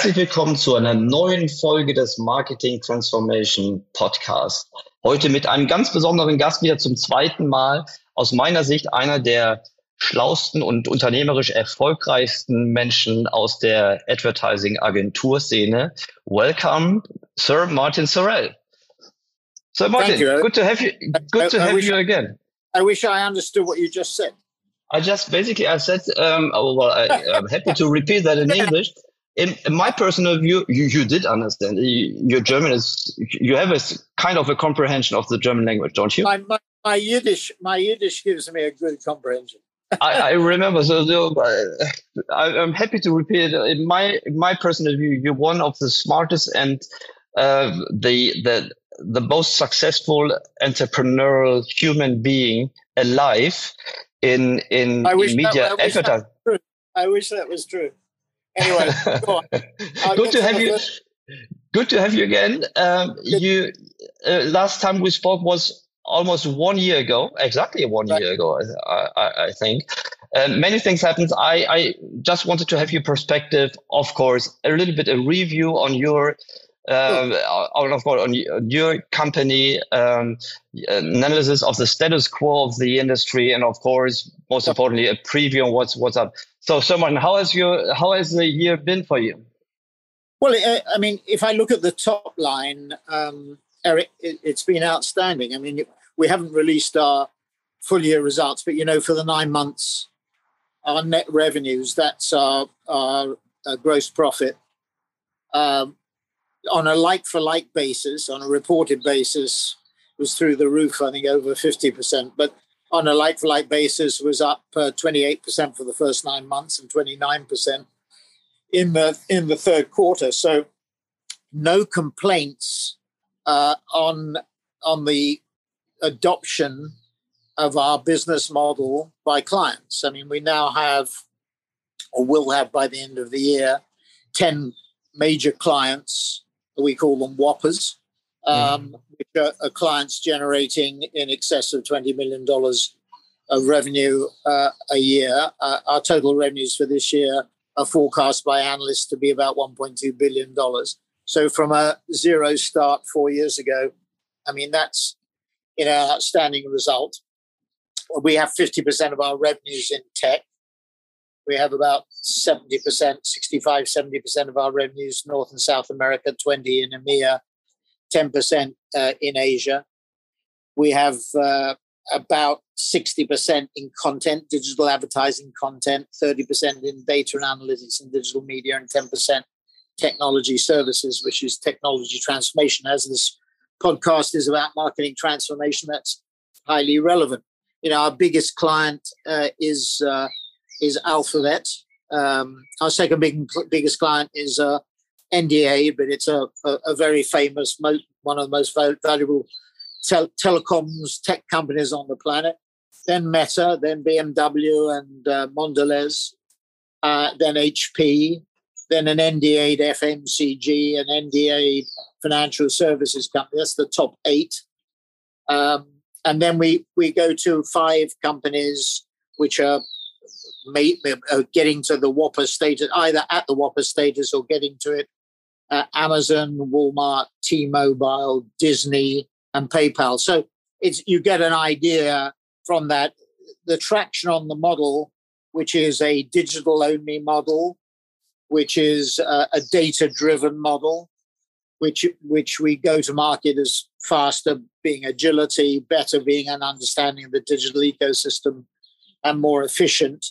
Herzlich willkommen zu einer neuen Folge des Marketing Transformation Podcast. Heute mit einem ganz besonderen Gast wieder zum zweiten Mal. Aus meiner Sicht einer der schlausten und unternehmerisch erfolgreichsten Menschen aus der Advertising-Agenturszene. Welcome, Sir Martin Sorrell. Sir Martin, good to have you. Good I, to have you again. I wish I understood what you just said. I just basically I said, um, oh, well, I, I'm happy to repeat that in English in, in, my personal view, you, you did understand. your German is you have a kind of a comprehension of the German language, don't you? My, my, my Yiddish, my Yiddish gives me a good comprehension. I, I, remember. So, so I, am happy to repeat. It. In my in my personal view, you're one of the smartest and uh, the the the most successful entrepreneurial human being alive in in, in media advertising. I wish that was true. Anyway, go good to have you. Good to have you again. Um, you uh, last time we spoke was almost one year ago, exactly one right. year ago, I, I, I think. Um, many things happened. I, I just wanted to have your perspective, of course, a little bit a review on your um, on, of course, on your company, um, analysis of the status quo of the industry, and of course, most importantly, a preview on what's what's up. So, someone, how has your how has the year been for you? Well, I mean, if I look at the top line, um, Eric, it, has been outstanding. I mean, we haven't released our full year results, but you know, for the nine months, our net revenues, that's our, our, our gross profit. Um, on a like for like basis, on a reported basis, was through the roof, I think over 50%. But on a like for like basis, was up uh, 28% for the first nine months and 29% in the in the third quarter. So no complaints uh, on on the adoption of our business model by clients. I mean, we now have, or will have by the end of the year, 10 major clients we call them whoppers, um, mm. which are, are, clients generating in excess of $20 million of revenue uh, a year. Uh, our total revenues for this year are forecast by analysts to be about $1.2 billion. So from a zero start four years ago, I mean, that's you know, an outstanding result. We have 50% of our revenues in tech. We have about 70%, 65, 70% of our revenues North and South America, 20 in EMEA, 10% uh, in Asia. We have uh, about 60% in content, digital advertising content, 30% in data and analytics and digital media, and 10% technology services, which is technology transformation. As this podcast is about marketing transformation, that's highly relevant. You know, our biggest client uh, is uh, is Alphabet. Um, our second big, biggest client is uh, NDA, but it's a, a, a very famous, mo- one of the most valuable tel- telecoms tech companies on the planet. Then Meta, then BMW and uh, Mondelez, uh, then HP, then an NDA FMCG, an NDA financial services company. That's the top eight. Um, and then we, we go to five companies which are uh, getting to the Whopper status, either at the Whopper status or getting to it. Uh, Amazon, Walmart, T-Mobile, Disney, and PayPal. So it's you get an idea from that the traction on the model, which is a digital-only model, which is a, a data-driven model, which which we go to market as faster, being agility, better being an understanding of the digital ecosystem, and more efficient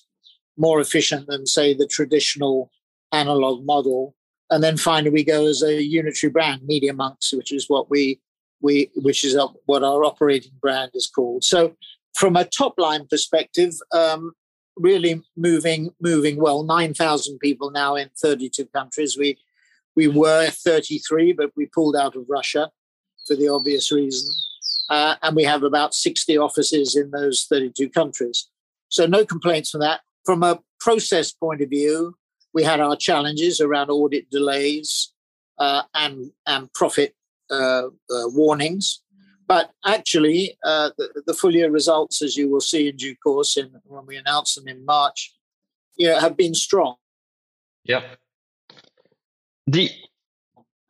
more efficient than, say, the traditional analog model. And then finally, we go as a unitary brand, Media Monks, which is what we we which is what our operating brand is called. So, from a top line perspective, um, really moving moving well. Nine thousand people now in thirty two countries. We we were thirty three, but we pulled out of Russia for the obvious reason. Uh, and we have about 60 offices in those 32 countries. So no complaints from that. From a process point of view, we had our challenges around audit delays uh, and, and profit uh, uh warnings. But actually, uh, the, the, full year results, as you will see in due course, in, when we announce them in March, you know, have been strong. Yep. The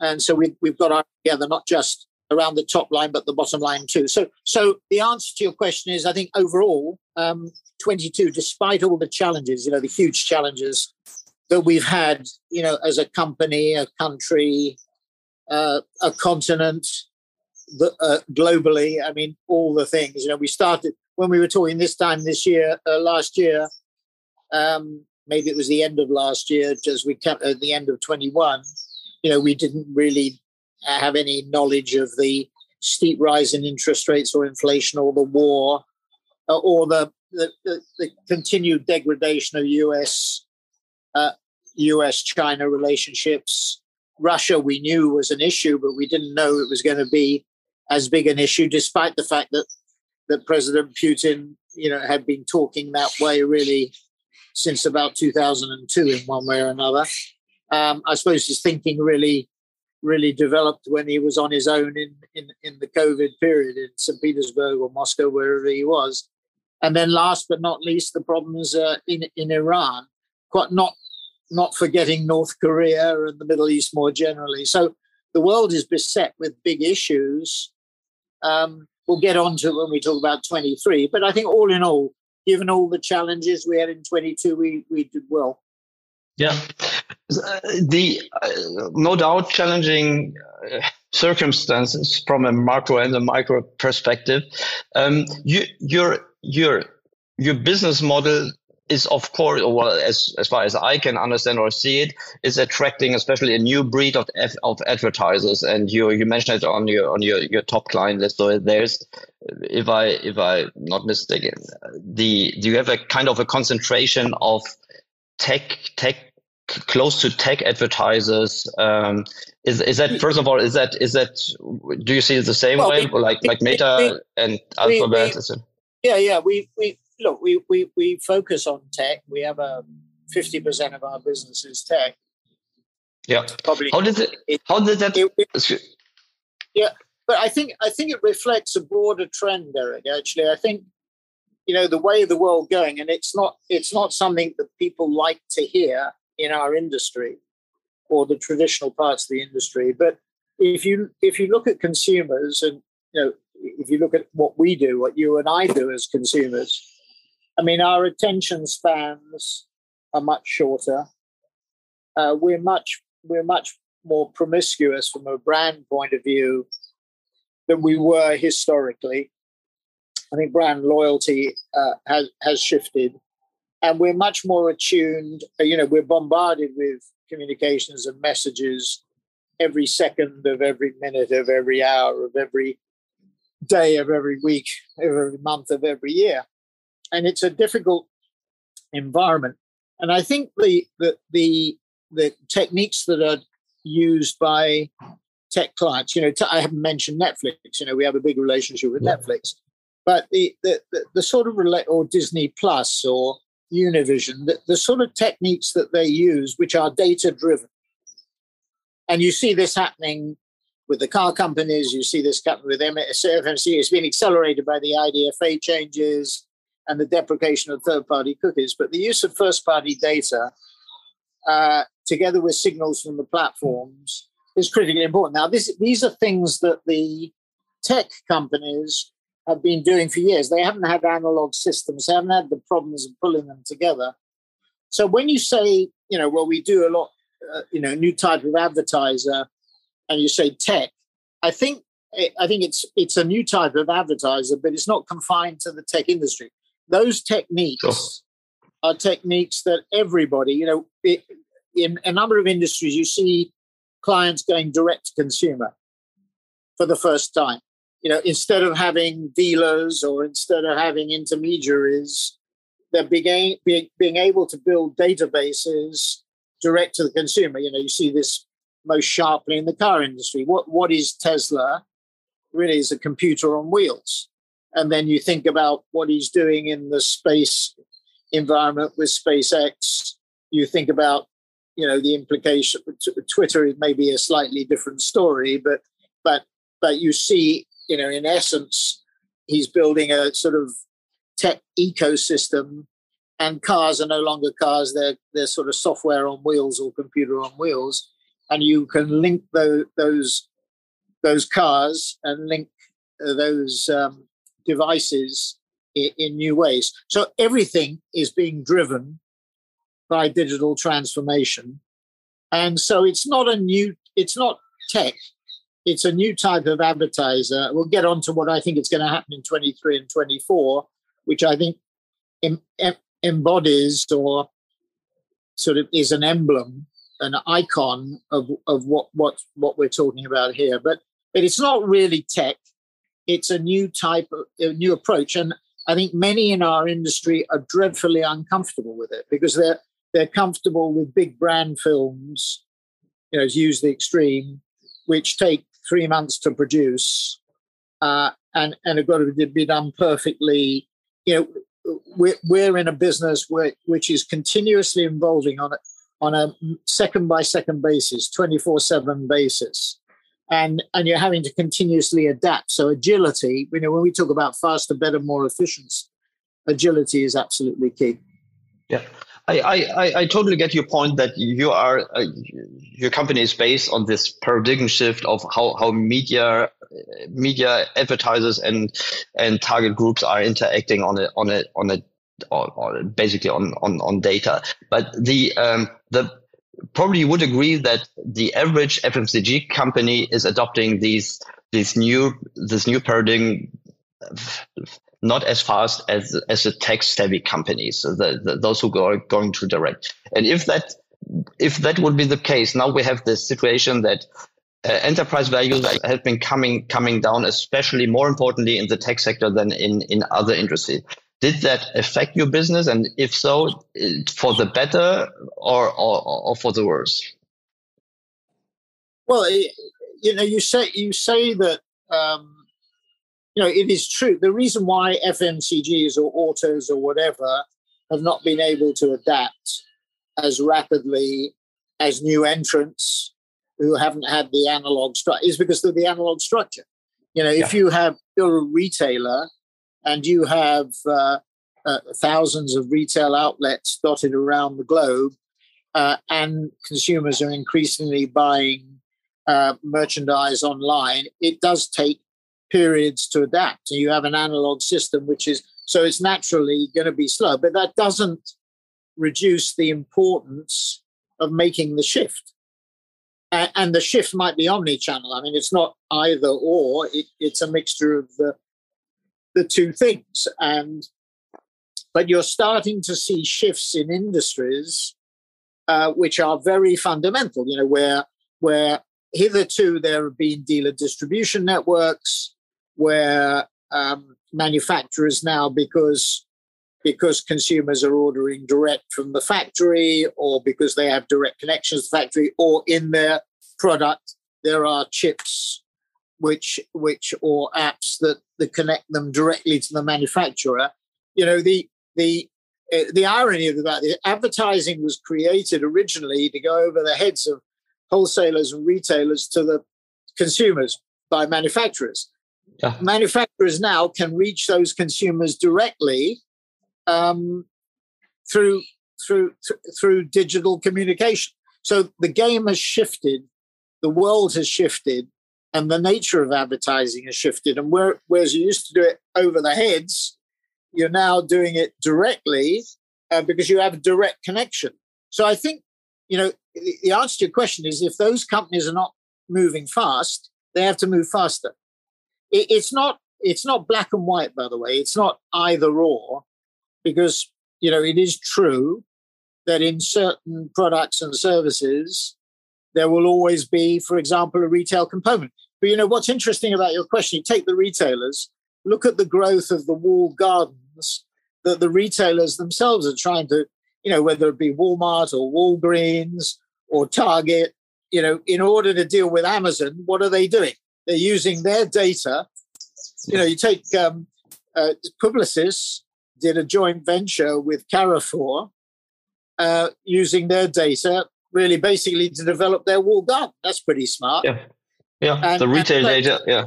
and so we've we've got our together not just around the top line but the bottom line too. So so the answer to your question is, I think overall, um, 22, despite all the challenges, you know, the huge challenges that we've had, you know, as a company, a country, uh, a continent, the, uh, globally. I mean, all the things. You know, we started when we were talking this time this year, uh, last year. Um, maybe it was the end of last year, just we kept at the end of 21. You know, we didn't really have any knowledge of the steep rise in interest rates or inflation or the war uh, or the, the, the, the, continued degradation of US uh, US China relationships. Russia, we knew was an issue, but we didn't know it was going to be as big an issue, despite the fact that that President Putin, you know, had been talking that way really since about 2002 in one way or another. Um, I suppose his thinking really, really developed when he was on his own in, in, in the COVID period in St. Petersburg or Moscow, wherever he was. And then last but not least, the problems uh, in, in Iran, quite not, not forgetting North Korea and the Middle East more generally. So the world is beset with big issues um, we'll get on to when we talk about 23. But I think all in all, given all the challenges we had in 22, we, we did well. Yeah. The uh, no doubt challenging uh, circumstances from a macro and a micro perspective. Um, you, your your your business model is of course, well, as as far as I can understand or see it, is attracting especially a new breed of of advertisers. And you you mentioned it on your on your, your top client list. So there's, if I if I not mistaken, the do you have a kind of a concentration of tech tech close to tech advertisers? Um, is is that first of all is that is that do you see it the same well, way we, like like Meta we, and Alphabet? We, yeah, yeah, we we look, we, we, we focus on tech. We have a 50% of our business is tech. Yeah. Probably. How did it, it how did that? It, it, yeah. But I think, I think it reflects a broader trend, Eric, actually. I think, you know, the way the world going, and it's not, it's not something that people like to hear in our industry or the traditional parts of the industry. But if you, if you look at consumers and, you know, if you look at what we do, what you and I do as consumers, I mean, our attention spans are much shorter. Uh, we're much we're much more promiscuous from a brand point of view than we were historically. I think brand loyalty uh, has has shifted, and we're much more attuned. Uh, you know, we're bombarded with communications and messages every second of every minute of every hour of every day of every week, of every month of every year and it's a difficult environment. And I think the the the, the techniques that are used by tech clients, you know, t- I haven't mentioned Netflix. You know, we have a big relationship with yeah. Netflix, but the, the the, the sort of relate or Disney Plus or Univision, the, the sort of techniques that they use, which are data driven, and you see this happening with the car companies. You see this happening with FMC. It's been accelerated by the IDFA changes and the deprecation of third party cookies. But the use of first party data, uh, together with signals from the platforms, is critically important. Now, this, these are things that the tech companies have been doing for years. They haven't had analog systems, they haven't had the problems of pulling them together. So when you say, you know, well, we do a lot, uh, you know, new type of advertiser, and you say tech, I think I think it's it's a new type of advertiser, but it's not confined to the tech industry those techniques sure. are techniques that everybody, you know, it, in a number of industries, you see clients going direct to consumer for the first time. You know, instead of having dealers or instead of having intermediaries, they're being, being, being able to build databases direct to the consumer. You know, you see this most sharply in the car industry. What what is Tesla? really is a computer on wheels. And then you think about what he's doing in the space environment with SpaceX. You think about, you know, the implication. Twitter is maybe a slightly different story, but but but you see, you know, in essence, he's building a sort of tech ecosystem and cars are no longer cars. They're they're sort of software on wheels or computer on wheels. And you can link those those, those cars and link uh, those um, devices in, in new ways. So everything is being driven by digital transformation. And so it's not a new it's not tech it's a new type of advertiser we'll get on to what i think is going to happen in 23 and 24 which i think em, em, embodies or sort of is an emblem, an icon of, of what, what, what we're talking about here. But, but it's not really tech. It's a new type of a new approach. And I think many in our industry are dreadfully uncomfortable with it because they're they're comfortable with big brand films, you know, to use the extreme, which take three months to produce, uh, and and have got to be done perfectly. You know, we're, we're in a business where, which is continuously evolving on a, on a second by second basis, 24 7 basis. And, and you're having to continuously adapt. So agility, you know, when we talk about faster, better, more efficient, agility is absolutely key. Yeah. I, I, I totally get your point that you are uh, your company is based on this paradigm shift of how, how media media advertisers and and target groups are interacting on a on a on a or, or basically on, on on data. But the um, the probably you would agree that the average FMCG company is adopting these these new this new paradigm not as fast as as the tech savvy companies, the, the, those who go going to direct. And if that if that would be the case, now we have this situation that uh, enterprise values have been coming coming down, especially more importantly in the tech sector than in in other industries. Did that affect your business, and if so, for the better or or, or for the worse? Well, you know, you say you say that um, you know it is true. The reason why FMCGs or autos or whatever have not been able to adapt as rapidly as new entrants who haven't had the analog structure is because of the analog structure. You know, if you have you're a retailer and you have uh, uh, thousands of retail outlets dotted around the globe, uh, and consumers are increasingly buying uh, merchandise online, it does take periods to adapt. And You have an analog system, which is so it's naturally going to be slow, but that doesn't reduce the importance of making the shift and, and the shift might be omni-channel. I mean, it's not either or; it, it's a mixture of the the two things. And but you're starting to see shifts in industries uh, which are very fundamental. You know, where where hitherto there have been dealer distribution networks, where um, manufacturers now because because consumers are ordering direct from the factory or because they have direct connections to the factory or in their product there are chips which which or apps that, that connect them directly to the manufacturer. You know the the uh, the irony of that is advertising was created originally to go over the heads of wholesalers and retailers to the consumers by manufacturers yeah. manufacturers now can reach those consumers directly um, through through th- through digital communication. So the game has shifted, the world has shifted, and the nature of advertising has shifted. And where, whereas you used to do it over the heads, you're now doing it directly uh, because you have a direct connection. So I think you know the answer to your question is if those companies are not moving fast, they have to move faster. It, it's not it's not black and white, by the way. It's not either or because you know it is true that in certain products and services there will always be for example a retail component but you know what's interesting about your question you take the retailers look at the growth of the walled gardens that the retailers themselves are trying to you know whether it be walmart or walgreens or target you know in order to deal with amazon what are they doing they're using their data. You know, you take um, uh, Publicis did a joint venture with Carrefour uh, using their data, really basically to develop their wall garden. That's pretty smart. Yeah, yeah. And, the retail and, data. Yeah.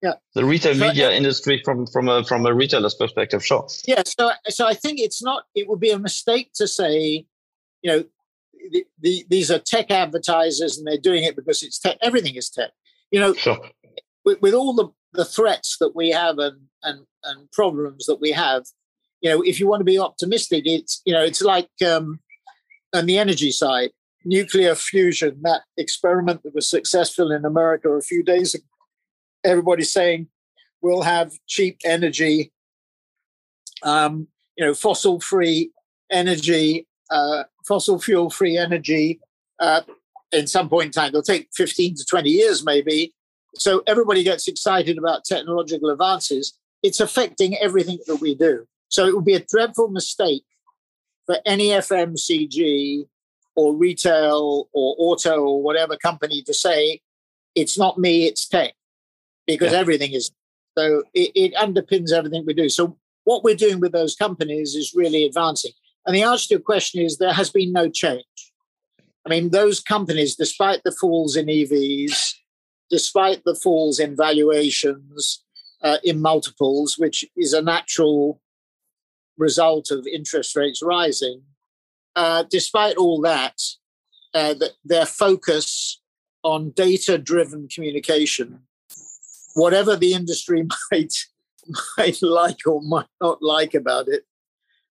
Yeah. The retail so, media industry from from a from a retailer's perspective, sure. Yeah. So so I think it's not. It would be a mistake to say, you know, the, the, these are tech advertisers and they're doing it because it's tech. Everything is tech. You know, sure. with, with all the the threats that we have and and and problems that we have, you know, if you want to be optimistic, it's you know, it's like um, on the energy side, nuclear fusion, that experiment that was successful in America a few days ago. Everybody's saying we'll have cheap energy, um, you know, fossil-free energy, uh, fossil fuel-free energy. Uh, in some point in time, it'll take 15 to 20 years, maybe. So everybody gets excited about technological advances. It's affecting everything that we do. So it would be a dreadful mistake for any FMCG or retail or auto or whatever company to say it's not me, it's tech, because yeah. everything is. So it, it underpins everything we do. So what we're doing with those companies is really advancing. And the answer to your question is there has been no change. I mean, those companies, despite the falls in EVs, despite the falls in valuations, uh, in multiples, which is a natural result of interest rates rising, uh, despite all that, uh, that their focus on data-driven communication, whatever the industry might might like or might not like about it,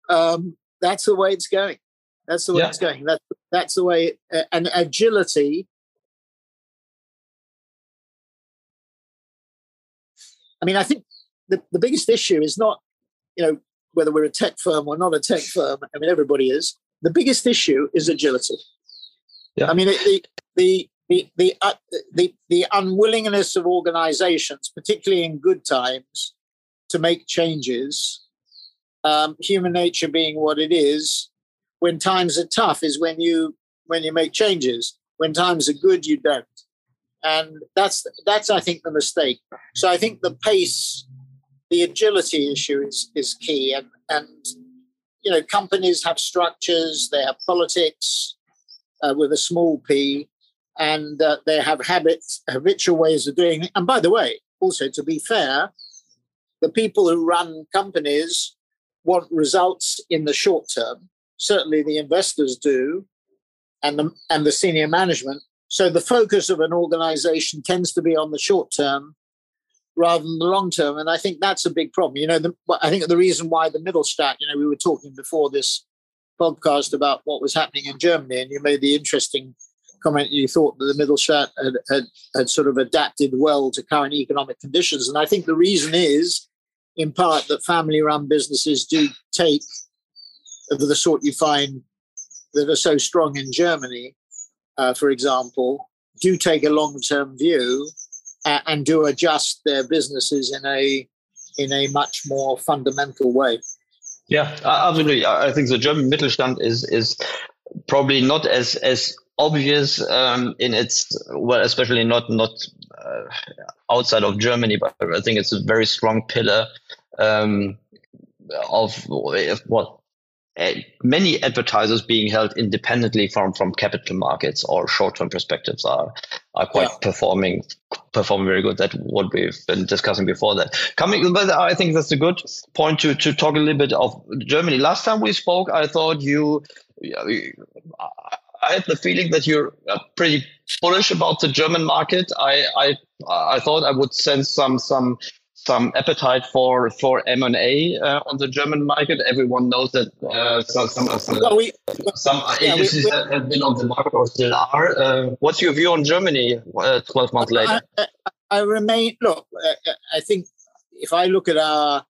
um, that's the way it's going. That's the way yeah. it's going. That's that's the way. Uh, and agility. I mean, I think the, the biggest issue is not, you know, whether we're a tech firm or not a tech firm. I mean, everybody is. The biggest issue is agility. Yeah. I mean, the the the the, uh, the the unwillingness of organizations, particularly in good times, to make changes. Um, human nature being what it is, when times are tough, is when you when you make changes. When times are good, you don't, and that's that's I think the mistake. So I think the pace the agility issue is is key, and and you know companies have structures, they have politics uh, with a small p, and uh, they have habits, habitual ways of doing it. And by the way, also to be fair, the people who run companies want results in the short term. Certainly, the investors do, and the and the senior management. So the focus of an organization tends to be on the short term rather than the long term. And I think that's a big problem. You know, the, I think the reason why the Mittelstand, you know, we were talking before this podcast about what was happening in Germany, and you made the interesting comment you thought that the Mittelstand had, had, had sort of adapted well to current economic conditions. And I think the reason is, in part, that family run businesses do take of the sort you find that are so strong in Germany, uh, for example, do take a long term view and do adjust their businesses in a in a much more fundamental way. Yeah, absolutely. I think the German Mittelstand is is probably not as as obvious um, in its well, especially not not uh, outside of Germany, but I think it's a very strong pillar um, of what many advertisers being held independently from from capital markets or short term perspectives are are quite yeah. performing performing very good. That what we've been discussing before that. Coming, but I think that's a good point to to talk a little bit of Germany. Last time we spoke, I thought you. I had the feeling that you're uh, pretty bullish about the German market. I I I thought I would sense some some some appetite for for M and A uh, on the German market. Everyone knows that uh, some some, well, we, some yeah, agencies we, that have been on the market or still are. Uh, what's your view on Germany? Uh, twelve months later, I, I, remain. Look, uh, I think if I look at our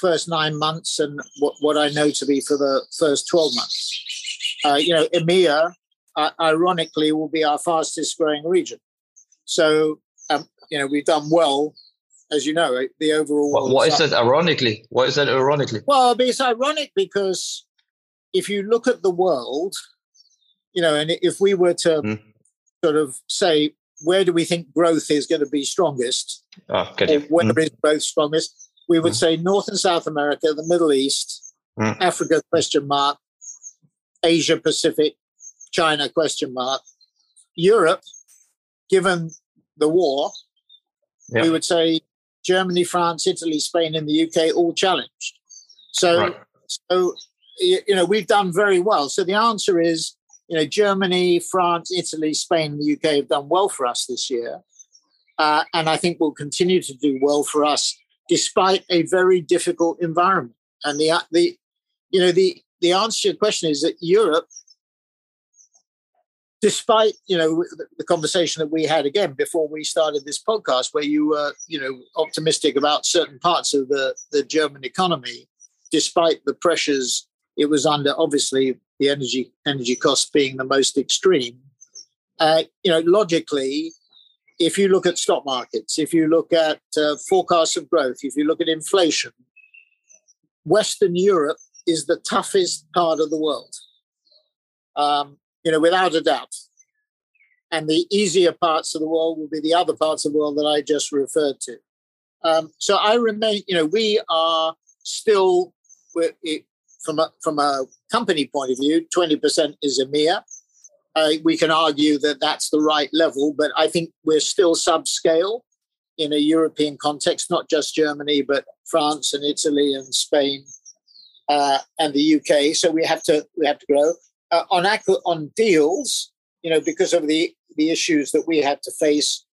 first nine months and what, what I know to be for the first twelve months, uh, you know, EMEA, ironically, will be our fastest growing region. So, um, you know, we've done well as you know, the overall. What, what is that ironically? What is that ironically? Well, it's ironic because if you look at the world, you know, and if we were to mm. sort of say where do we think growth is going to be strongest? Oh. Or where mm. is growth strongest? We would mm. say North and South America, the Middle East, mm. Africa question mark, Asia Pacific, China question mark, Europe, given the war, yeah. we would say Germany, France, Italy, Spain, and the UK all challenged. So, right. so you know, we've done very well. So the answer is, you know, Germany, France, Italy, Spain, and the UK have done well for us this year, uh, and I think will continue to do well for us despite a very difficult environment. And the the you know the the answer to your question is that Europe despite you know the conversation that we had again before we started this podcast where you were you know optimistic about certain parts of the the german economy despite the pressures it was under obviously the energy energy costs being the most extreme. Uh, you know logically if you look at stock markets if you look at uh, forecasts of growth if you look at inflation western europe is the toughest part of the world. Um, you know, without a doubt. And the easier parts of the world will be the other parts of the world that I just referred to. Um, so I remain, you know, we are still, from a, from a company point of view, 20% is EMEA. Uh, we can argue that that's the right level, but I think we're still subscale in a European context, not just Germany, but France and Italy and Spain uh, and the UK. So we have to we have to grow uh, on on deals, you know, because of the the issues that we had to face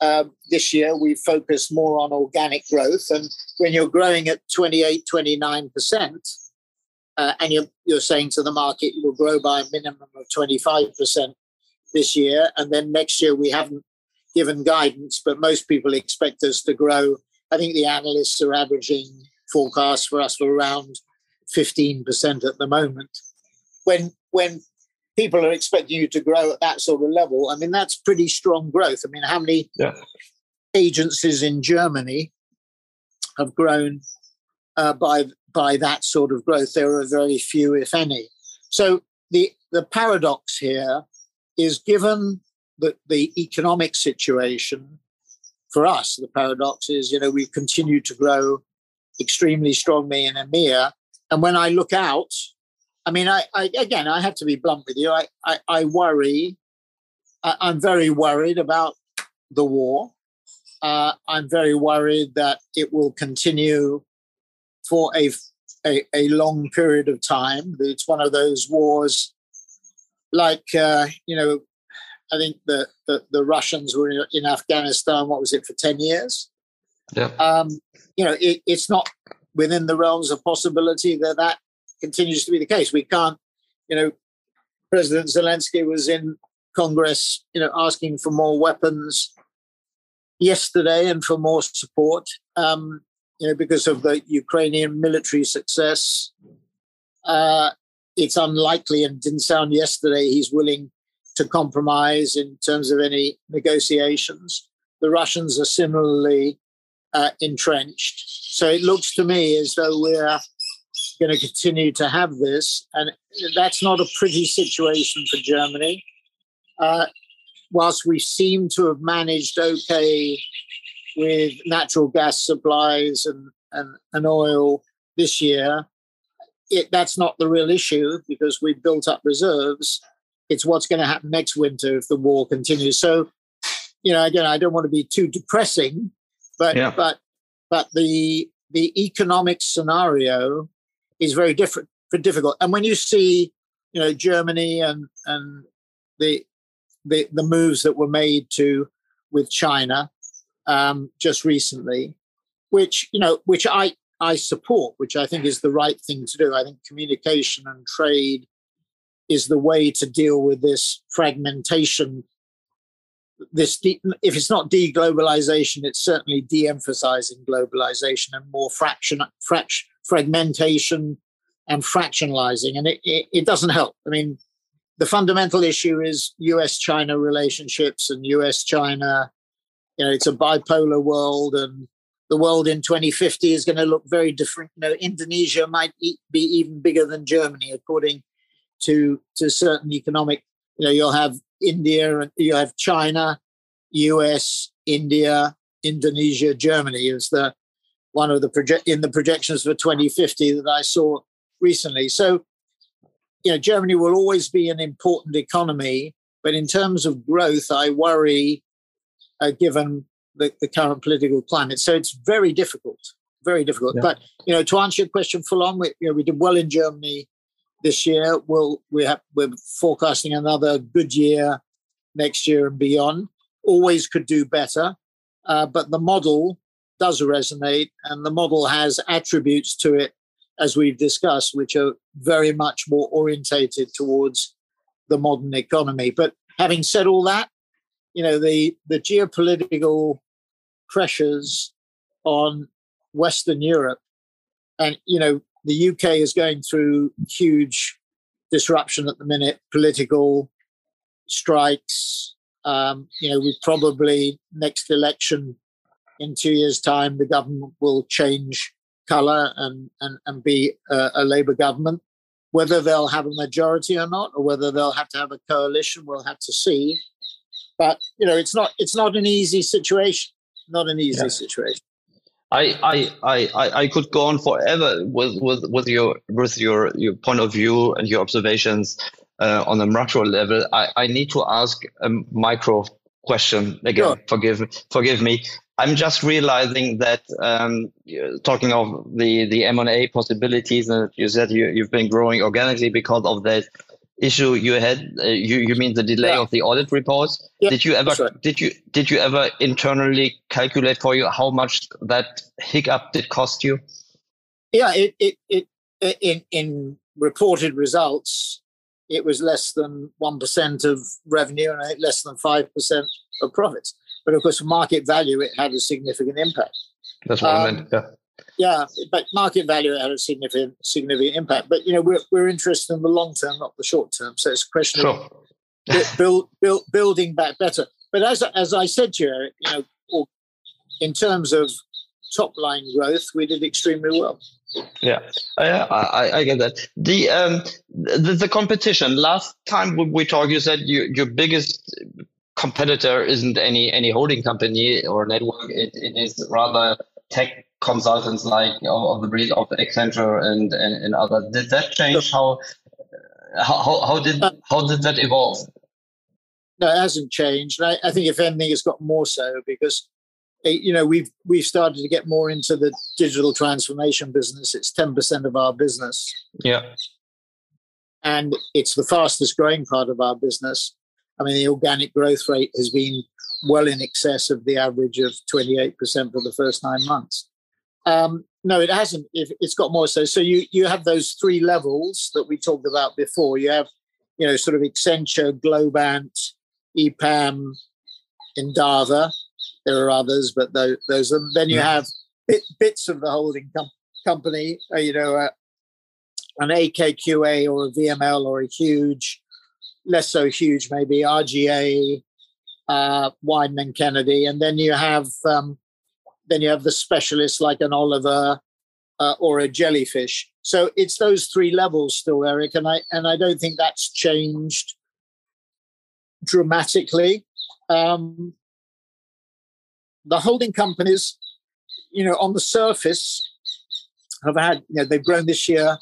uh, this year, we focused more on organic growth. And when you're growing at 28, 29 percent, uh, and you're you're saying to the market you will grow by a minimum of 25 percent this year, and then next year we haven't given guidance, but most people expect us to grow. I think the analysts are averaging forecasts for us for around 15% at the moment. When when people are expecting you to grow at that sort of level, I mean, that's pretty strong growth. I mean, how many yeah. agencies in Germany have grown uh, by by that sort of growth? There are very few, if any. So the the paradox here is given that the economic situation for us, the paradox is, you know, we continue to grow extremely strongly in EMEA. And when I look out I mean, I, I, again, I have to be blunt with you. I, I, I worry. I, am very worried about the war. Uh, I'm very worried that it will continue for a, a, a long period of time. It's one of those wars, like uh, you know, I think the, the, the Russians were in, in, Afghanistan. What was it for ten years? Yeah. Um, you know, it, it's not within the realms of possibility that that continues to be the case. We can't, you know, President Zelensky was in Congress, you know, asking for more weapons yesterday and for more support, um, you know, because of the Ukrainian military success. Uh, it's unlikely, and didn't sound yesterday, he's willing to compromise in terms of any negotiations. The Russians are similarly uh, entrenched. So it looks to me as though we're going to continue to have this. And that's not a pretty situation for Germany. Uh, whilst we seem to have managed okay with natural gas supplies and, and, and oil this year, it, that's not the real issue because we've built up reserves. It's what's going to happen next winter if the war continues. So, you know, again, I don't want to be too depressing, but yeah. but but the the economic scenario is very different, difficult. And when you see, you know, Germany and and the the the moves that were made to with China um, just recently, which you know, which I I support, which I think is the right thing to do. I think communication and trade is the way to deal with this fragmentation. This de- if it's not deglobalization, it's certainly de-emphasizing globalization and more fraction, fraction fragmentation and fractionalizing, and it, it, it doesn't help. I mean, the fundamental issue is US China relationships and US China. You know, it's a bipolar world, and the world in 2050 is going to look very different. You know, Indonesia might be even bigger than Germany, according to to certain economic. You know, you'll have India you have China, US, India, Indonesia, Germany is the one of the project in the projections for 2050 that I saw recently. So, you know, Germany will always be an important economy, but in terms of growth, I worry, uh, given the, the current political climate. So it's very difficult, very difficult. Yeah. But you know, to answer your question full on, we, you know, we did well in Germany this year. We'll we have we're forecasting another good year next year and beyond. Always could do better, uh, but the model does resonate, and the model has attributes to it, as we've discussed, which are very much more orientated towards the modern economy. But having said all that, you know the the geopolitical pressures on Western Europe, and you know the UK is going through huge disruption at the minute, political strikes. Um, you know, we probably next election in two years' time, the government will change colour and, and, and be a, a Labour government. Whether they'll have a majority or not, or whether they'll have to have a coalition, we'll have to see. But you know, it's not it's not an easy situation. Not an easy yeah. situation. I, I, I, I could go on forever with, with, with your with your, your point of view and your observations uh, on a macro level. I, I need to ask a micro question again. Sure. Forgive forgive me. I'm just realizing that um, talking of the the M and A possibilities, and you said you, you've been growing organically because of that issue you had. Uh, you you mean the delay yeah. of the audit reports? Yeah, did you ever right. did you did you ever internally calculate for you how much that hiccup did cost you? Yeah, it it, it in in reported results, it was less than one percent of revenue and less than five percent of profits. But of course, market value, it had a significant impact. That's what um, I meant. Yeah. Yeah, but market value had a significant significant impact. But you know, we're we're interested in the long term, not the short term. So it's a question sure. of build, build, building back better. But as as I said to you, you know, in terms of top line growth, we did extremely well. Yeah, I, I, I, get that. The um the, the competition. Last time we talked, you said you, your biggest competitor isn't any any holding company or network. It, it is rather tech consultants like of, the breed of Accenture and, and, and others. Did that change how how, how did how did that evolve? No, it hasn't changed. I, I think if anything, it's got more so because eh, you know we've we've started to get more into the digital transformation business. It's ten percent of our business. Yeah, and it's the fastest growing part of our business. I mean, the organic growth rate has been well in excess of the average of 28% for the first nine months. Um, no, it hasn't. It's got more so. So you you have those three levels that we talked about before. You have, you know, sort of Accenture, Globant, EPAM, Endava. There are others, but those, those are, then you have bit, bits of the holding com- company. Uh, you know, uh, an AKQA or a VML or a huge, less so huge maybe RGA, uh, Wieden Kennedy, and then you have um, then you have the specialists like an Oliver uh, or a jellyfish. So it's those three levels still, Eric, and I and I don't think that's changed dramatically. Um, the holding companies, you know, on the surface, have had you know they've grown this year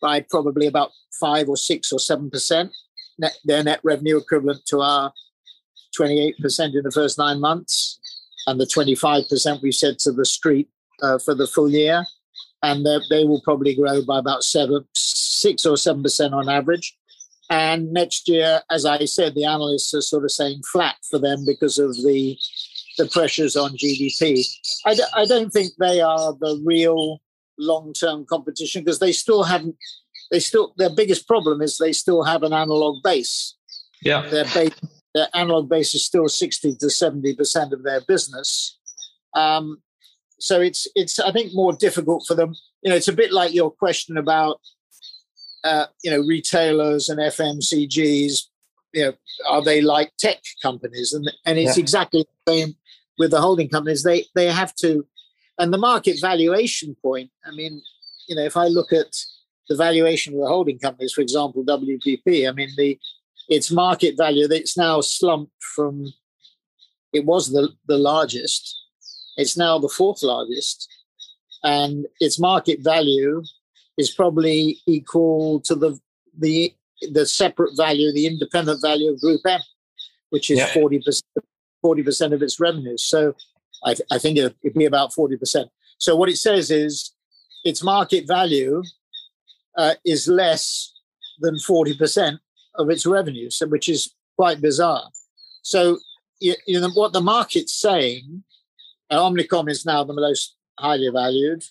by probably about five or six or seven percent. Net, their net revenue equivalent to our 28% in the first nine months and the 25% we said to the street uh, for the full year. And they will probably grow by about seven, six or seven percent on average. And next year, as I said, the analysts are sort of saying flat for them because of the the pressures on GDP. I d- I don't think they are the real long term competition because they still haven't. They still their biggest problem is they still have an analog base. Yeah, their base their analog base is still 60 to 70% of their business. Um, so it's it's I think more difficult for them. You know, it's a bit like your question about uh, you know retailers and FMCGs. You know, are they like tech companies? And and it's yeah. exactly the same with the holding companies. They they have to, and the market valuation point. I mean, you know, if I look at the valuation of the holding companies, for example, WPP. I mean, the its market value. It's now slumped from it was the, the largest. It's now the fourth largest. And its market value is probably equal to the the the separate value, the independent value of Group M, which is forty percent forty percent of its revenues. So I, th- I think it'd be about forty percent. So what it says is its market value uh, is less than forty percent of its revenues, which is quite bizarre. So you, know what the market's saying. Omnicom is now the most highly valued,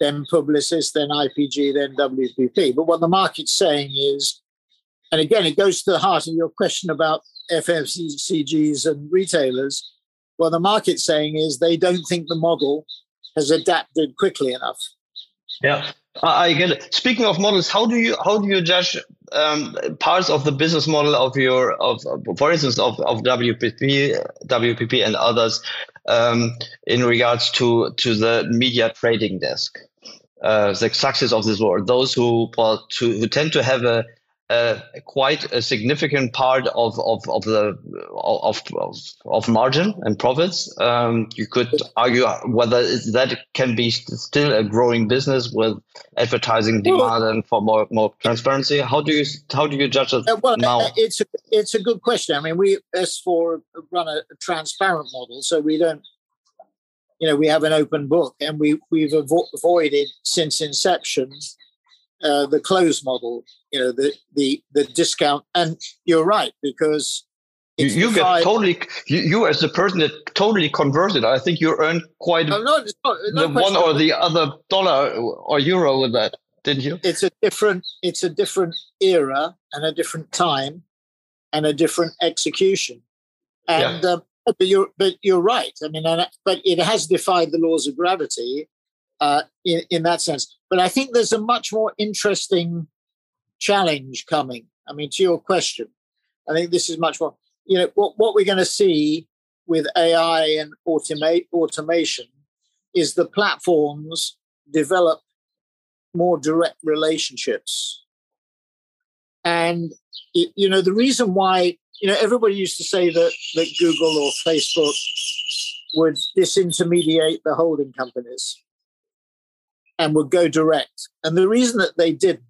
then Publicis, then IPG, then WPP. But what the market's saying is, and again, it goes to the heart of your question about FMCGs and retailers. What the market's saying is they don't think the model has adapted quickly enough. Yeah, I get it. Speaking of models, how do you how do you judge um, parts of the business model of your of for instance of, of WPP WPP and others um, in regards to to the media trading desk, uh, the success of this world, those who who tend to have a uh, quite a significant part of of, of the of, of, of margin and profits. Um, you could argue whether that can be still a growing business with advertising demand and for more more transparency. How do you how do you judge it uh, well, now? It's a, it's a good question. I mean, we S4 run a, a transparent model, so we don't. You know, we have an open book, and we we've avo- avoided since inception uh, the closed model, you know, the the the discount. And you're right because you, you get totally you, you, as the person that totally converted. I think you earned quite no, no, no the one or the other dollar or euro with that, didn't you? It's a different it's a different era and a different time and a different execution. And yeah. um, but you're but you're right. I mean, but it has defied the laws of gravity uh, in, in that sense. But I think there's a much more interesting challenge coming. I mean, to your question, I think this is much more, you know, what, what we're going to see with AI and automate, automation is the platforms develop more direct relationships. And, it, you know, the reason why, you know, everybody used to say that, that Google or Facebook would disintermediate the holding companies and would go direct. And the reason that they didn't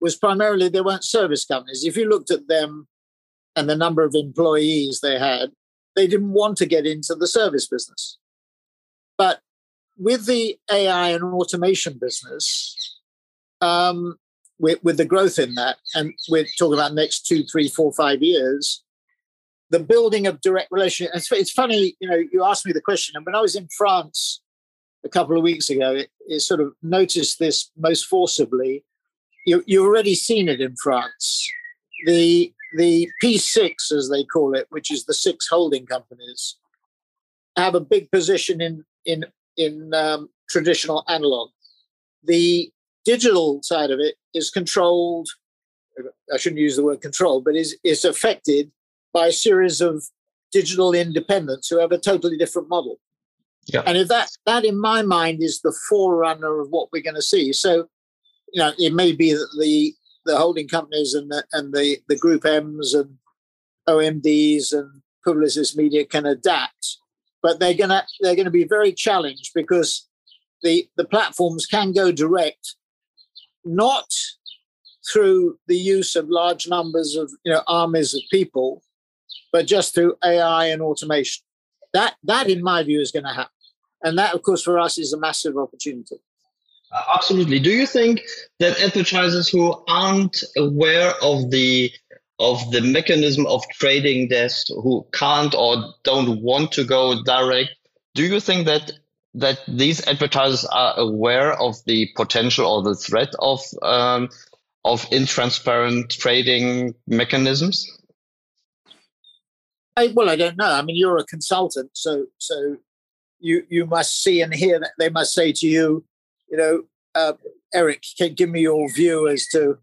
was primarily they weren't service companies. If you looked at them and the number of employees they had, they didn't want to get into the service business. But with the AI and automation business, um, with, with the growth in that, and we're talking about next two, three, four, five years, the building of direct relationship. It's, it's funny, you know, you asked me the question, and when I was in France a couple of weeks ago, it, it sort of noticed this most forcibly. You, you've already seen it in France. The the P6, as they call it, which is the six holding companies, have a big position in in in um, traditional analog. The digital side of it is controlled. I shouldn't use the word control, but is is affected by a series of digital independents who have a totally different model. Yeah. And if that that in my mind is the forerunner of what we're going to see. So, you know, it may be that the the holding companies and the and the the group M's and OMDs and Publicis Media can adapt, but they're gonna they're gonna be very challenged because the the platforms can go direct, not through the use of large numbers of you know armies of people, but just through AI and automation. That that in my view is going to happen. And that, of course, for us is a massive opportunity. Uh, absolutely. Do you think that advertisers who aren't aware of the of the mechanism of trading desks, who can't or don't want to go direct, do you think that that these advertisers are aware of the potential or the threat of um, of intransparent trading mechanisms? I, well, I don't know. I mean, you're a consultant, so so you you must see and hear that they must say to you, you know, uh, Eric, can give me your view as to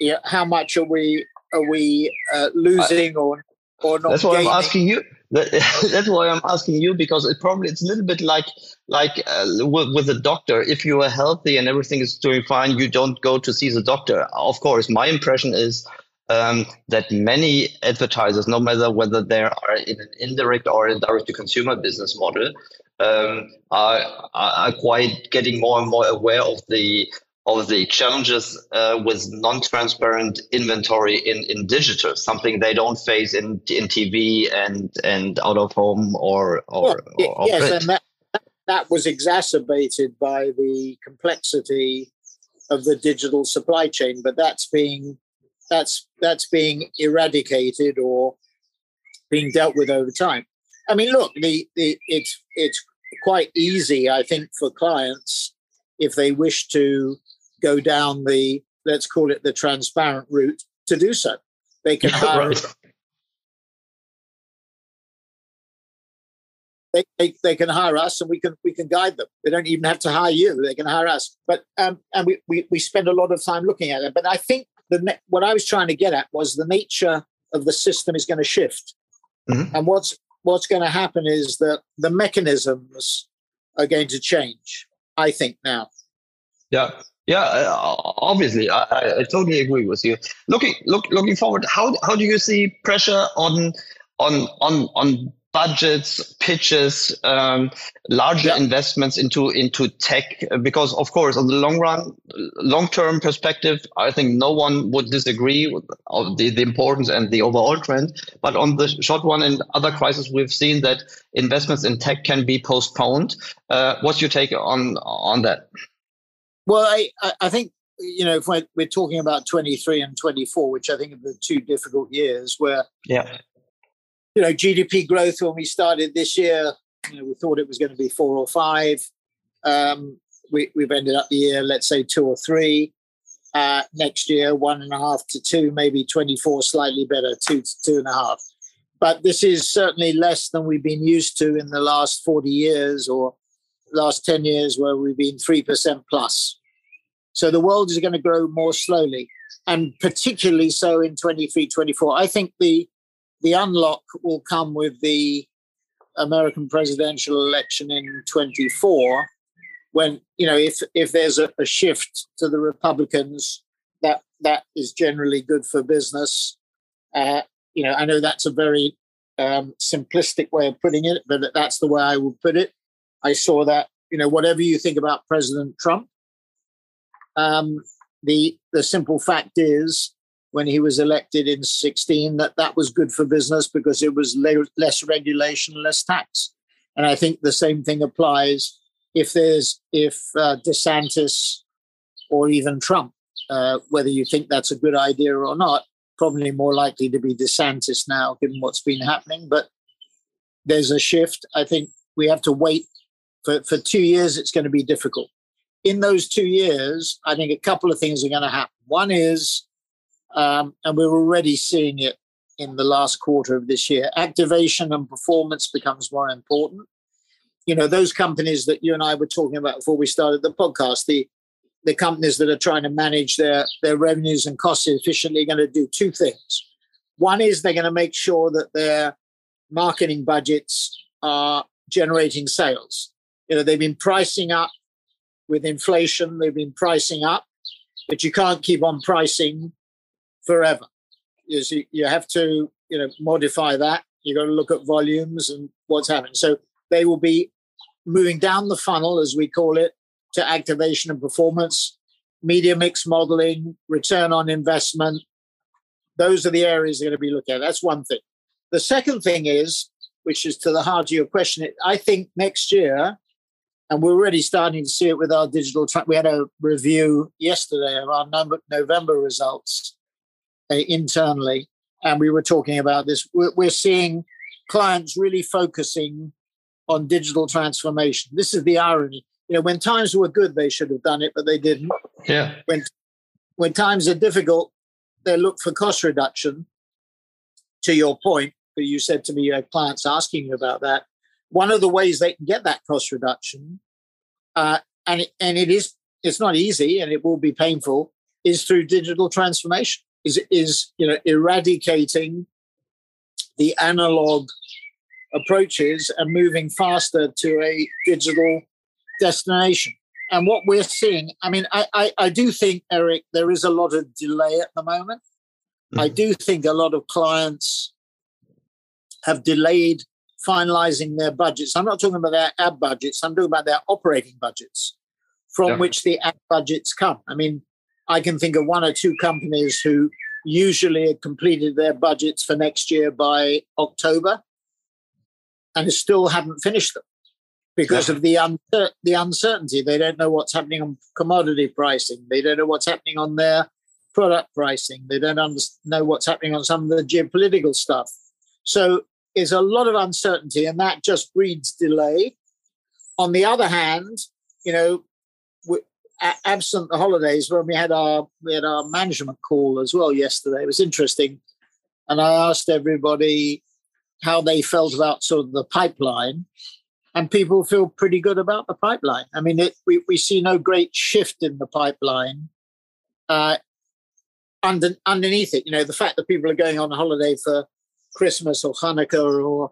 you know, how much are we are we uh, losing I, or or not? That's why I'm asking you. That, that's why I'm asking you because it probably it's a little bit like like uh, with, with a doctor. If you are healthy and everything is doing fine, you don't go to see the doctor. Of course, my impression is um, that many advertisers, no matter whether they are in an indirect or a direct to consumer business model, um, are, are quite getting more and more aware of the of the challenges uh, with non-transparent inventory in, in digital, something they don't face in in TV and and out of home or or, well, or yes, print. and that that was exacerbated by the complexity of the digital supply chain. But that's being that's that's being eradicated or being dealt with over time. I mean, look, the, the it's it's quite easy, I think, for clients if they wish to go down the let's call it the transparent route to do so. They can hire Right. they, they, they can hire us and we can we can guide them. They don't even have to hire you. They can hire us. But um, and we, we we spend a lot of time looking at it. But I think the ne- what I was trying to get at was the nature of the system is going to shift, Mhm. and what's what's going to happen is that the mechanisms are going to change. I think now. Yeah, yeah. Uh, obviously, I, I, I totally agree with you. Looking, look, looking forward, how how do you see pressure on on on on budgets, pitches, um, larger Yeah. investments into into tech? Because of course, on the long run, long term perspective, I think no one would disagree with of the, the importance and the overall trend. But on the short run and other crises, we've seen that investments in tech can be postponed. Uh, what's your take on on that? Well, I I, think you know if we're, we're talking about twenty three and twenty four, which I think are the two difficult years where Yeah. You know, GDP growth when we started this year, you know, we thought it was going to be four or five. Um, we, we've ended up the year, let's say two or three. Uh, next year, one and a half to two, maybe 24, slightly better, two to two and a half. But this is certainly less than we've been used to in the last 40 years or last 10 years, where we've been 3% plus. So the world is going to grow more slowly, and particularly so in 23, 24. I think the the unlock will come with the American presidential election in 24 when you know if if there's a, a shift to the Republicans that that is generally good for business. Uh, you know I know that's a very um, simplistic way of putting it but that's the way I would put it. I saw that you know whatever you think about President Trump um, the the simple fact is when he was elected in 16 that that was good for business because it was le- less regulation less tax. And i think the same thing applies if there's if uh, desantis or even trump uh, whether you think that's a good idea or not probably more likely to be desantis now given what's been happening. But there's a shift. I think we have to wait. For, for two years it's going to be difficult. In those two years i think a couple of things are going to happen. One is um, and we're already seeing it in the last quarter of this year. Activation and performance becomes more important. You know, those companies that you and I were talking about before we started the podcast, the the companies that are trying to manage their their revenues and costs efficiently are going to do two things. One is they're going to make sure that their marketing budgets are generating sales. You know, they've been pricing up with inflation, they've been pricing up, but you can't keep on pricing forever. You, you have to, you know, modify that. You've got to look at volumes and what's happening. So they will be moving down the funnel, as we call it, to activation and performance, media mix modeling, return on investment. Those are the areas they're going to be looking at. That's one thing. The second thing is, which is to the heart of your question, I think next year, and we're already starting to see it with our digital. Tra- we had a review yesterday of our November results internally, and we were talking about this. We're, we're seeing clients really focusing on digital transformation. This is the irony. You know, when times were good, they should have done it, but they didn't. Yeah. When when times are difficult, they look for cost reduction. To your point, but you said to me, you had clients asking you about that. One of the ways they can get that cost reduction, uh, and it, and it is it's not easy, and it will be painful, is through digital transformation is is you know eradicating the analog approaches and moving faster to a digital destination. And what we're seeing, I mean, I, I, I do think, Eric, there is a lot of delay at the moment. Mm-hmm. I do think a lot of clients have delayed finalizing their budgets. I'm not talking about their ad budgets, I'm talking about their operating budgets from yeah. which the ad budgets come. I mean, I can think of one or two companies who usually had completed their budgets for next year by October and still haven't finished them because yeah. of the the uncertainty. They don't know what's happening on commodity pricing. They don't know what's happening on their product pricing. They don't under- know what's happening on some of the geopolitical stuff. So there's a lot of uncertainty, and that just breeds delay. On the other hand, you know, absent the holidays, when we had our we had our management call as well yesterday, it was interesting, and I asked everybody how they felt about sort of the pipeline, and people feel pretty good about the pipeline. I mean, it, we we see no great shift in the pipeline. Uh, under, underneath it, you know, the fact that people are going on holiday for Christmas or Hanukkah or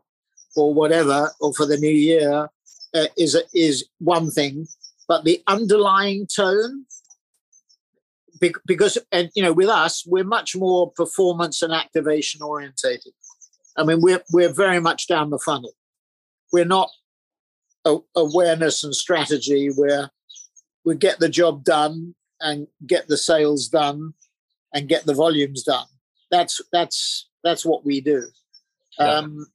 or whatever, or for the New Year, uh, is is one thing but the underlying tone because and you know with us we're much more performance and activation orientated. I mean we're we're very much down the funnel. We're not a, awareness and strategy where we get the job done and get the sales done and get the volumes done. That's that's that's what we do. Yeah. um,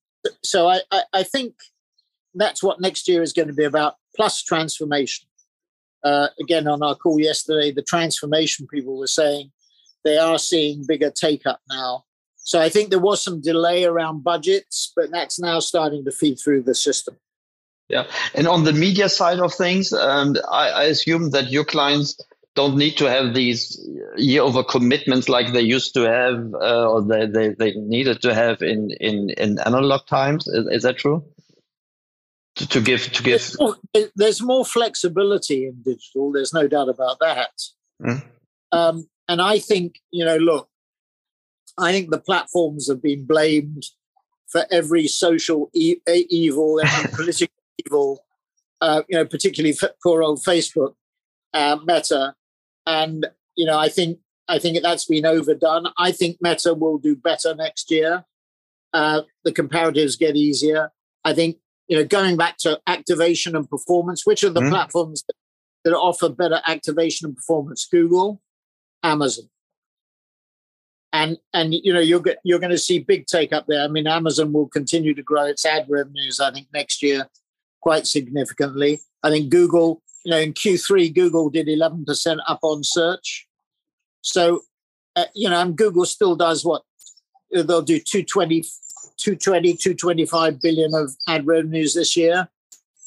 so I, I i think that's what next year is going to be about plus transformation uh, again on our call yesterday, the transformation people were saying they are seeing bigger take up now. So I think there was some delay around budgets, but that's now starting to feed through the system. Yeah, and on the media side of things, um, I, I assume that your clients don't need to have these year over commitments like they used to have uh, or they, they, they needed to have in, in, in analog times. Is, is that true? To, to give to give. There's more, there's more, flexibility in digital there's no doubt about that. Mm. um, and i think you know look i think the platforms have been blamed for every social e- evil every political evil uh, you know particularly for poor old facebook uh, meta. And you know i think i think that's been overdone. I think meta will do better next year. Uh, the comparatives get easier. I think you know, going back to activation and performance, which are the mm platforms that, offer better activation and performance? Google, Amazon. And and you know you're you're going to see big take up there. I mean, Amazon will continue to grow its ad revenues. I think next year quite significantly. I think Google, you know, in Q3, Google did 11% up on search. So, uh, you know, and Google still does what they'll do 220 220, 225 billion of ad revenues this year.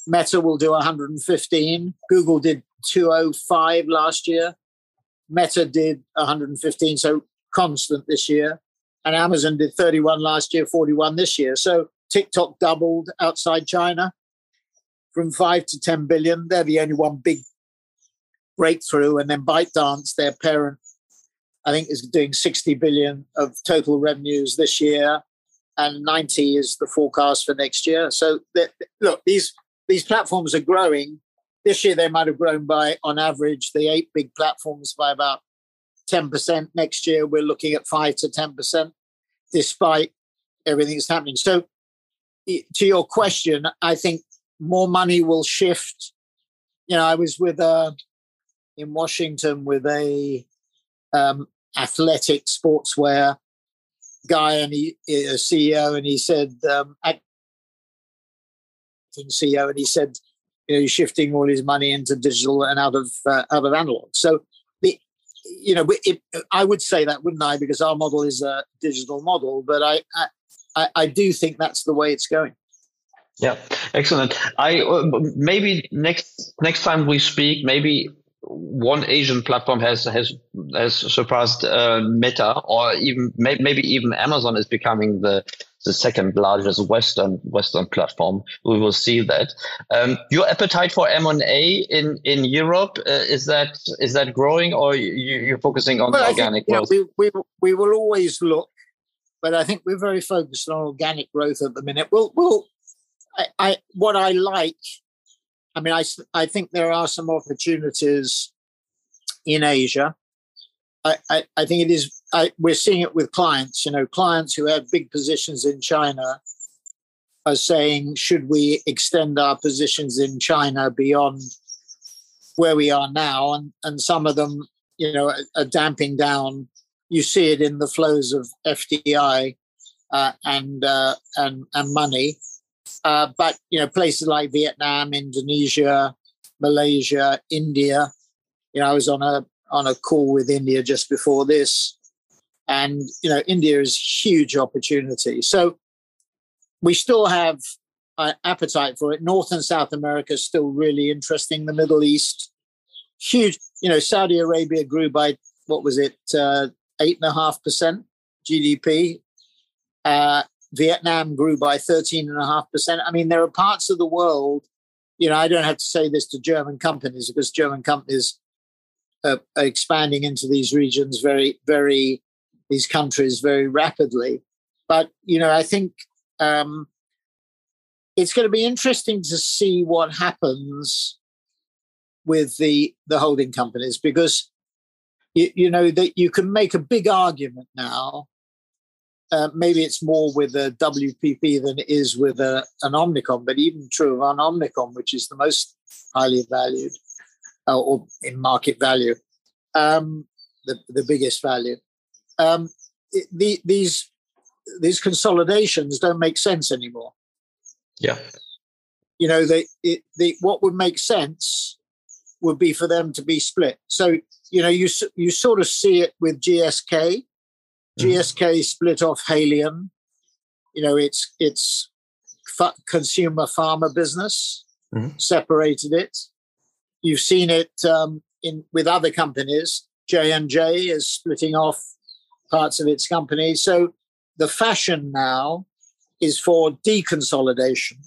Meta will do 115. Google did 205 last year. Meta did 115, so constant this year. And Amazon did 31 last year, 41 this year. So TikTok doubled outside China from 5 to 10 billion. They're the only one big breakthrough. And then ByteDance, their parent, I think is doing 60 billion of total revenues this year and 90 is the forecast for next year. So look, these these platforms are growing. This year they might have grown by, on average, the eight big platforms by about 10%. Next year we're looking at five to 10%, despite everything that's happening. So to your question, I think more money will shift. You know, I was with uh, in Washington with a um, athletic sportswear guy and he a CEO and he said um, acting CEO and he said you know he's shifting all his money into digital and out of uh, out of analog. So the you know it, I would say that wouldn't I because our model is a digital model, but I I, I do think that's the way it's going. Yeah, excellent. I uh, maybe next next time we speak, maybe one Asian platform has has has surpassed uh, Meta, or even may, maybe even Amazon is becoming the the second largest Western Western platform. We will see that. Um, your appetite for M and A in in Europe uh, is that is that growing, or you, are focusing on well, organic think, growth? Yeah, we, we we will always look, but I think we're very focused on organic growth at the minute. We'll we'll I, I what I like I mean, I, I think there are some opportunities in Asia. I, I, I think it is I, we're seeing it with clients. You know, clients who have big positions in China are saying, should we extend our positions in China beyond where we are now? And and some of them, you know, are, are damping down. You see it in the flows of FDI uh, and uh, and and money. Uh, but you know, places like Vietnam, Indonesia, Malaysia, India. You know, I was on a on a call with India just before this, and you know, India is huge opportunity. So we still have uh, appetite for it. North and South America is still really interesting. The Middle East, huge. You know, Saudi Arabia grew by what was it, uh, eight and a half percent GDP. Uh, Vietnam grew by thirteen and a half percent. I mean, there are parts of the world. You know, I don't have to say this to German companies because German companies are, are expanding into these regions very, very, these countries very rapidly. But you know, I think um, it's going to be interesting to see what happens with the the holding companies because you, you know that you can make a big argument now. Uh, maybe it's more with a WPP than it is with a, an Omnicom, but even true of an Omnicom, which is the most highly valued uh, or in market value, um, the, the biggest value. Um, it, the, these these consolidations don't make sense anymore. Yeah. You know, they, it, the, what would make sense would be for them to be split. So, you know, you, you sort of see it with GSK. Mm-hmm. GSK split off Haleon. You know, it's, it's f- consumer pharma business, mm-hmm. separated it. You've seen it um, in with other companies. J and J is splitting off parts of its company. So the fashion now is for deconsolidation.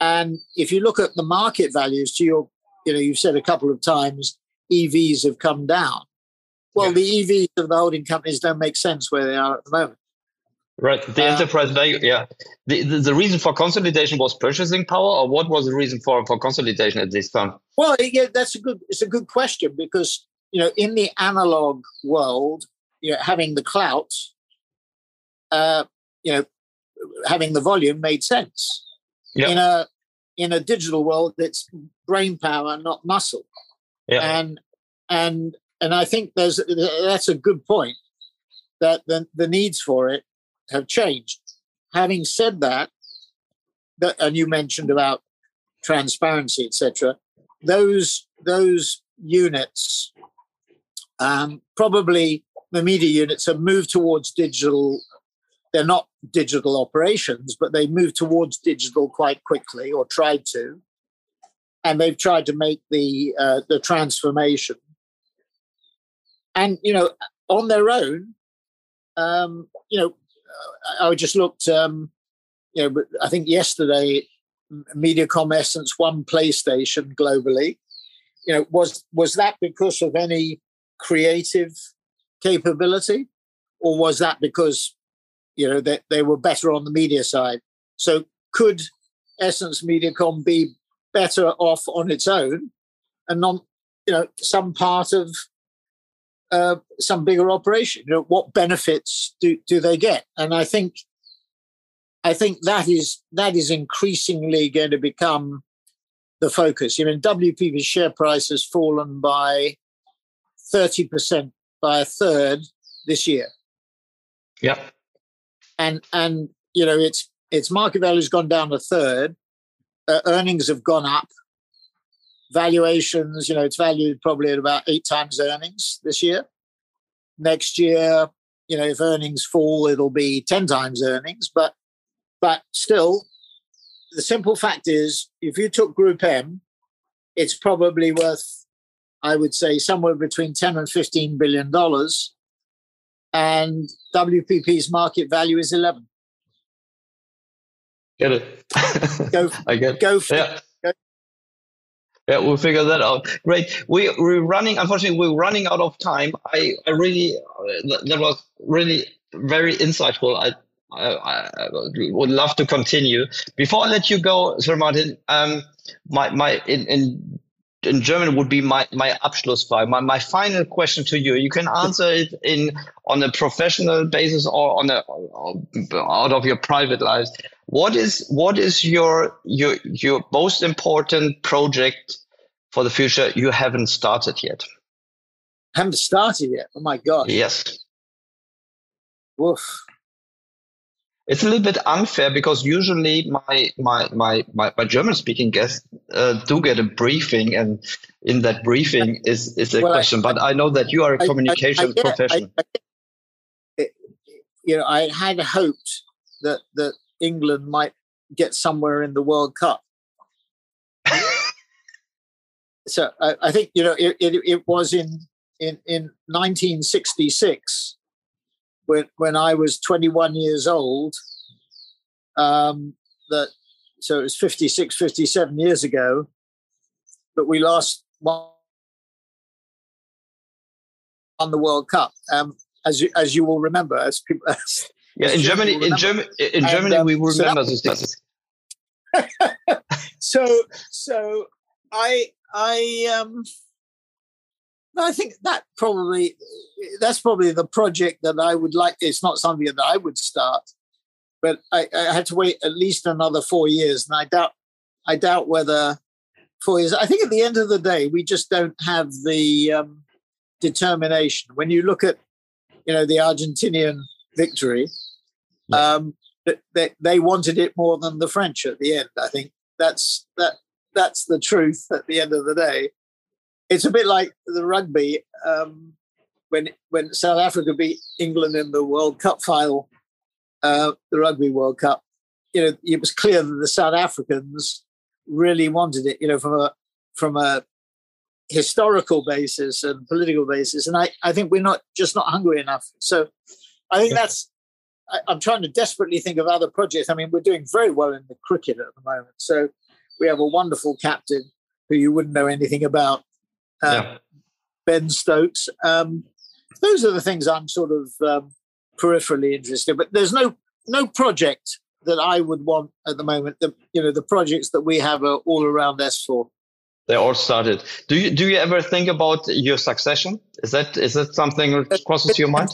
And if you look at the market values, to your, you know, you've said a couple of times, EVs have come down. Well, yeah. the EVs of the holding companies don't make sense where they are at the moment. Right. The uh, enterprise value, yeah. The, the, the, reason for consolidation was purchasing power, or what was the reason for, for consolidation at this time? Well, yeah, that's a good it's a good question because you know in the analog world, you know, having the clout uh, you know, having the volume made sense. Yep. In a in a digital world, it's brain power, not muscle. Yep. And and and I think there's that's a good point that the, the needs for it have changed. Having said that, that and you mentioned about transparency, etc. Those those units, um, probably the media units have moved towards digital they're not digital operations, but they moved towards digital quite quickly or tried to. And they've tried to make the uh, the transformation. And you know, on their own, um, you know, I just looked. Um, you know, I think yesterday, MediaCom Essence won PlayStation globally. You know, was was that because of any creative capability, or was that because you know, they, they were better on the media side. So could Essence Mediacom be better off on its own and not, you know, some part of uh, some bigger operation? You know, what benefits do, do they get? And I think I think that is that is increasingly going to become the focus. You know, WPP's share price has fallen by 30% by a third this year. Yeah and and you know its its market value has gone down a third. Uh, earnings have gone up. Valuations, you know, it's valued probably at about eight times earnings this year. Next year, you know, if earnings fall, it'll be ten times earnings. But but still, the simple fact is, if you took Group M, it's probably worth, I would say, somewhere between ten and fifteen billion dollars and WPP's market value is 11. Get it? go, I get. Go for yeah. Yeah, we'll figure that out. Great. We, we're running, unfortunately, we're running out of time. I, I really, that was really very insightful. I, I, I, would love to continue. Before I let you go, Sir Martin, um, my, my, in, in in German would be my my Abschlussfrage, my, my final question to you. You can answer it in on a professional basis or on a out of your private lives. What is what is your your your most important project for the future you haven't started yet? Haven't started yet. Oh my god. Yes. Woof it's a little bit unfair because usually my my my my, my German speaking guests uh, do get a briefing, and in that briefing is is a well, question. I, but I know that you are a communications professional. you know, I had hoped that that England might get somewhere in the World Cup. so I, I, think you know it, it, it was in in in 1966 when when I was 21 years old. Um, that so it was 56, 57 years ago. But we lost on the World Cup, um, as you as you will remember, as people. As, yeah, in Germany, in Germany, in Germany, um, we will remember so this. so, so I, I, um, I think that probably that's probably the project that I would like. It's not something that I would start, but I, I, had to wait at least another four years, and I doubt I doubt whether four years. I think at the end of the day, we just don't have the um, determination. When you look at you know the Argentinian victory, um, they, they wanted it more than the French at the end. I think that's that that's the truth at the end of the day it's a bit like the rugby um, when when South Africa beat England in the World Cup final, uh, the Rugby World Cup. You know, it was clear that the South Africans really wanted it. You know, from a from a historical basis and political basis, and I, I think we're not just not hungry enough. So, I think that's. I, I'm trying to desperately think of other projects. I mean, we're doing very well in the cricket at the moment. So, we have a wonderful captain who you wouldn't know anything about uh, yeah. Ben Stokes. Um, those are the things I'm sort of um, peripherally interested. But there's no no project that I would want at the moment. The you know the projects that we have are all around S4. They all started. Do you do you ever think about your succession? Is that is that something that crosses your mind?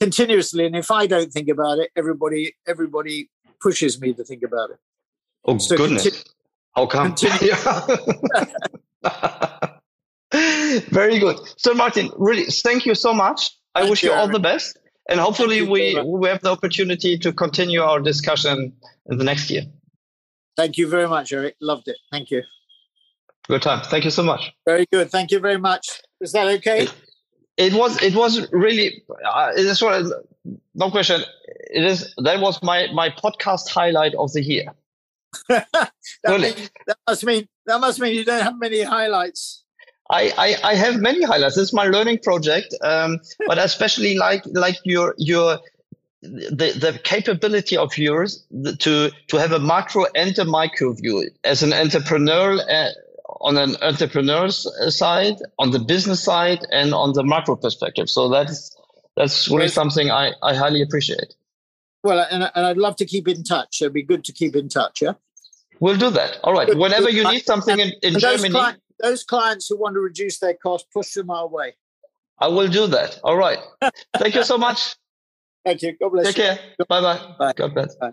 Continuously, and if I don't think about it, everybody everybody pushes me to think about it. Oh so goodness! How come? Very good. So, Martin, really, thank you so much. I wish you, you all the best. And hopefully, we, we have the opportunity to continue our discussion in the next year. Thank you very much, Eric. Loved it. Thank you. Good time. Thank you so much. Very good. Thank you very much. Is that okay? It, was. It was really. Uh, it is what. No question. It is. That was my my podcast highlight of the year. that, really. mean, that must mean that must mean you don't have many highlights. I, I, I have many highlights. This is my learning project, um, but especially like like your your the, the capability of yours to to have a macro and a micro view as an entrepreneur uh, on an entrepreneur's side, on the business side, and on the macro perspective. So that's that's really something I, I highly appreciate. Well, and, and I'd love to keep in touch. It'd be good to keep in touch. Yeah, we'll do that. All right. Whenever you need something in, in Germany those clients who want to reduce their cost, push them our way. I will do that. All right. Thank you so much. Thank you. God bless Take you. care. Bye-bye. Bye. God bless. Bye.